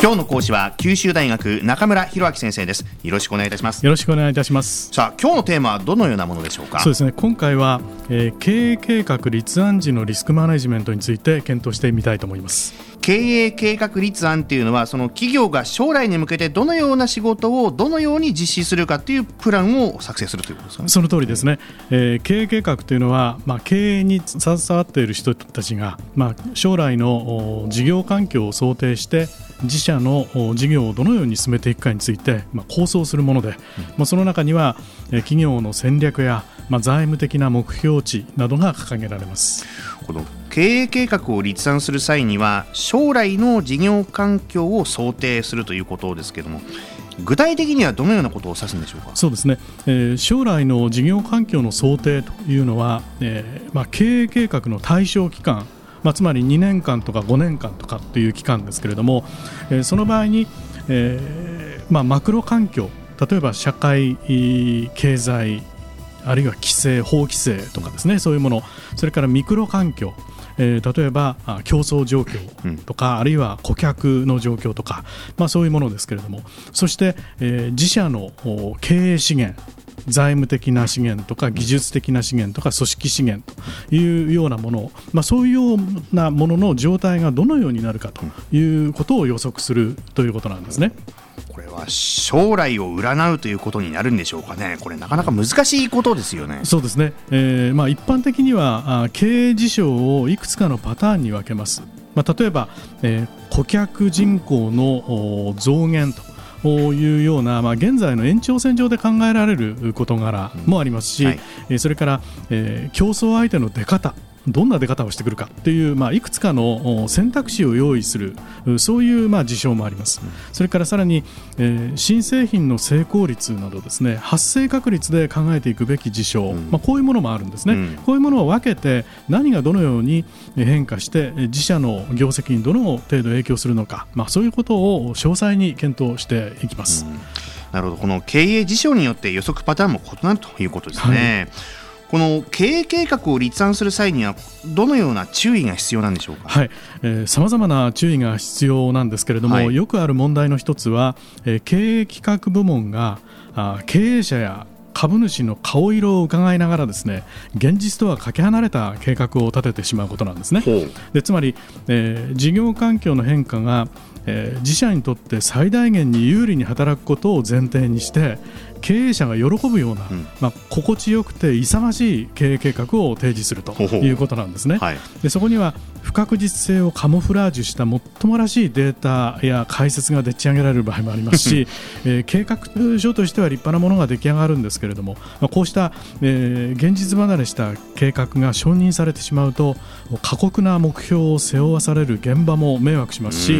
今日の講師は九州大学中村博明先生です。よろしくお願いいたします。よろしくお願いいたします。さあ今日のテーマはどのようなものでしょうか？そうですね。今回は、えー、経営計画立案時のリスクマネジメントについて検討してみたいと思います。経営計画立案っていうのはその企業が将来に向けてどのような仕事をどのように実施するかっていうプランを作成するということですか、ね、その通りですね、えー、経営計画というのは、まあ、経営に携わっている人たちが、まあ、将来の事業環境を想定して自社の事業をどのように進めていくかについて、まあ、構想するもので、まあ、その中には企業の戦略や、まあ、財務的な目標値などが掲げられます。この経営計画を立案する際には将来の事業環境を想定するということですけれども具体的にはどのようなことを指すんでしょうか？そうですね、えー、将来の事業環境の想定というのは、えーまあ、経営計画の対象期間まあ、つまり2年間とか5年間とかっていう期間ですけれども、えー、その場合に、えーまあ、マクロ環境例えば社会経済あるいは規制法規制とかですねそういうものそれからミクロ環境えー、例えば競争状況とか、うん、あるいは顧客の状況とか、まあ、そういうものですけれどもそして、えー、自社の経営資源財務的な資源とか技術的な資源とか組織資源というようなものまあ、そういうようなものの状態がどのようになるかということを予測するということなんですね。これは将来を占うということになるんでしょうかね、これ、なかなか難しいことですよねそうですね、えーまあ、一般的にはあ経営事象をいくつかのパターンに分けます。まあ、例えば、えー、顧客人口の増減というような、まあ、現在の延長線上で考えられる事柄もありますし、はい、それから、えー、競争相手の出方どんな出方をしてくるかという、まあ、いくつかの選択肢を用意するそういう、まあ、事象もあります、それからさらに、えー、新製品の成功率などですね発生確率で考えていくべき事象、うん、まあ、こういうものもあるんですね、うん、こういうものを分けて何がどのように変化して自社の業績にどの程度影響するのか、まあ、そういうことを詳細に検討していきます。うん。なるほど。この経営事象によって予測パターンも異なるということですね。はいこの経営計画を立案する際にはどのような注意が必要なんでしょうか？はい、さまざまな注意が必要なんですけれども、はい、よくある問題の一つは、えー、経営企画部門があ経営者や株主の顔色を伺いながらですね現実とはかけ離れた計画を立ててしまうことなんですね。でつまり、えー、事業環境の変化がえー、自社にとって最大限に有利に働くことを前提にして経営者が喜ぶような、うん、まあ、心地よくて勇ましい経営計画を提示するということなんですね。はい、でそこには不確実性をカモフラージュしたもっともらしいデータや解説がでっち上げられる場合もありますし、えー、計画書としては立派なものが出来上がるんですけれども、まあ、こうした、えー、現実離れした計画が承認されてしまうと過酷な目標を背負わされる現場も迷惑しますし、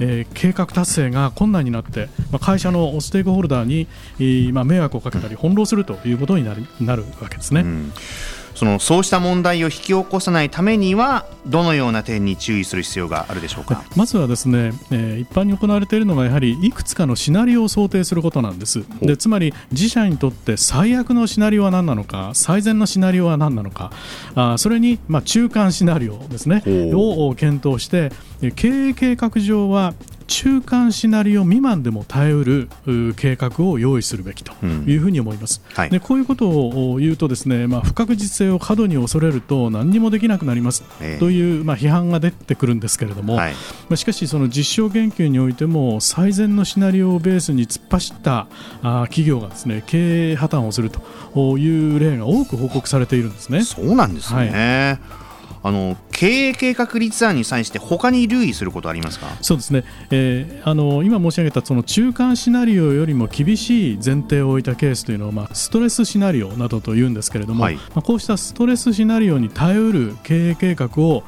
えー、計画達成が困難になって、まあ、会社のステークホルダーに、えーまあ、迷惑をかけたり翻弄するということになるなるわけですね。うん。そのそうした問題を引き起こさないためにはどのような点に注意する必要があるでしょうか？まずはですね、えー、一般に行われているのがやはりいくつかのシナリオを想定することなんです。でつまり自社にとって最悪のシナリオは何なのか最善のシナリオは何なのか。あそれに、まあ、中間シナリオですね。を検討して経営計画上は中間シナリオ未満でも耐えうる計画を用意するべきというふうに思います、うんはい、でこういうことを言うとですね、まあ、不確実性を過度に恐れると何にもできなくなりますという、まあ、批判が出てくるんですけれども、はい、まあ、しかしその実証研究においても最善のシナリオをベースに突っ走ったあ企業がですね経営破綻をするという例が多く報告されているんですね。そうなんですね、はい。あの経営計画立案に際して他に留意することありますか？そうですね、えー、あの今申し上げたその中間シナリオよりも厳しい前提を置いたケースというのを、まあ、ストレスシナリオなどというんですけれども、はい、まあ、こうしたストレスシナリオに耐えうる経営計画を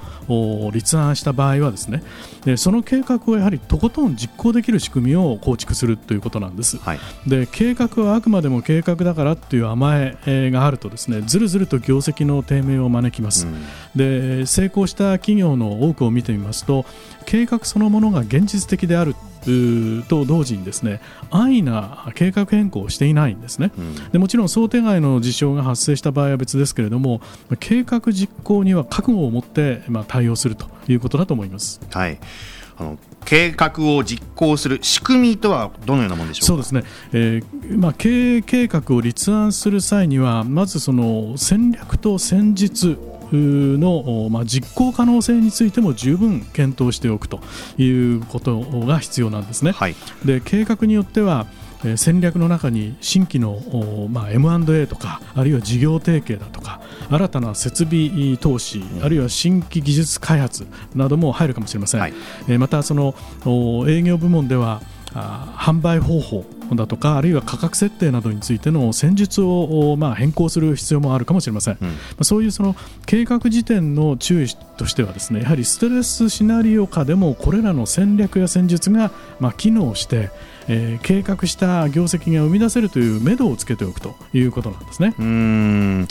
立案した場合はですねでその計画をやはりとことん実行できる仕組みを構築するということなんです、はい、で計画はあくまでも計画だからという甘えがあるとですねずるずると業績の低迷を招きます、うん、で成功した企業の多くを見てみますと計画そのものが現実的であると同時にですね安易な計画変更をしていないんですね、うん、でもちろん想定外の事象が発生した場合は別ですけれども計画実行には覚悟を持って、まあ、対応するということだと思います。はい。あの計画を実行する仕組みとはどのようなものでしょうそうですね、えーまあ、経営計画を立案する際にはまずその戦略と戦術の、まあ、実行可能性についても十分検討しておくということが必要なんですね。はい、で計画によっては戦略の中に新規の、まあ、M&A とかあるいは事業提携だとか新たな設備投資、あるいは新規技術開発なども入るかもしれません、はい、またその営業部門では販売方法だとかあるいは価格設定などについての戦術をまあ変更する必要もあるかもしれません、うん、そういうその計画時点の注意としてはですねやはりストレスシナリオ下でもこれらの戦略や戦術がまあ機能してえー、計画した業績が生み出せるという目処をつけておくということなんですね。うん。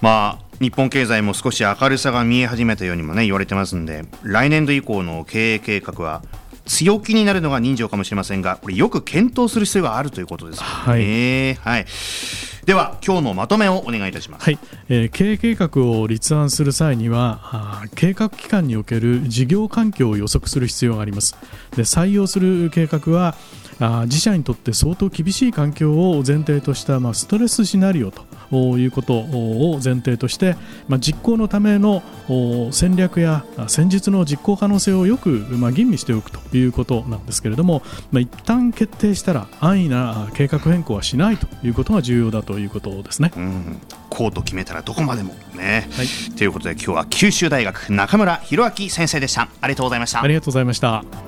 まあ日本経済も少し明るさが見え始めたようにもね言われてますんで来年度以降の経営計画は強気になるのが人情かもしれませんがこれよく検討する必要があるということですね。はい、はい。では今日のまとめをお願いいたします、はい。えー、経営計画を立案する際には計画期間における事業環境を予測する必要があります。で採用する計画はあ自社にとって相当厳しい環境を前提とした、まあ、ストレスシナリオということを前提として、まあ、実行のための戦略や戦術の実行可能性をよく、まあ、吟味しておくということなんですけれども、まあ、一旦決定したら安易な計画変更はしないということが重要だということですね。うん。こうと決めたらどこまでもね、はい、ということで今日は九州大学中村弘明先生でした。ありがとうございました。ありがとうございました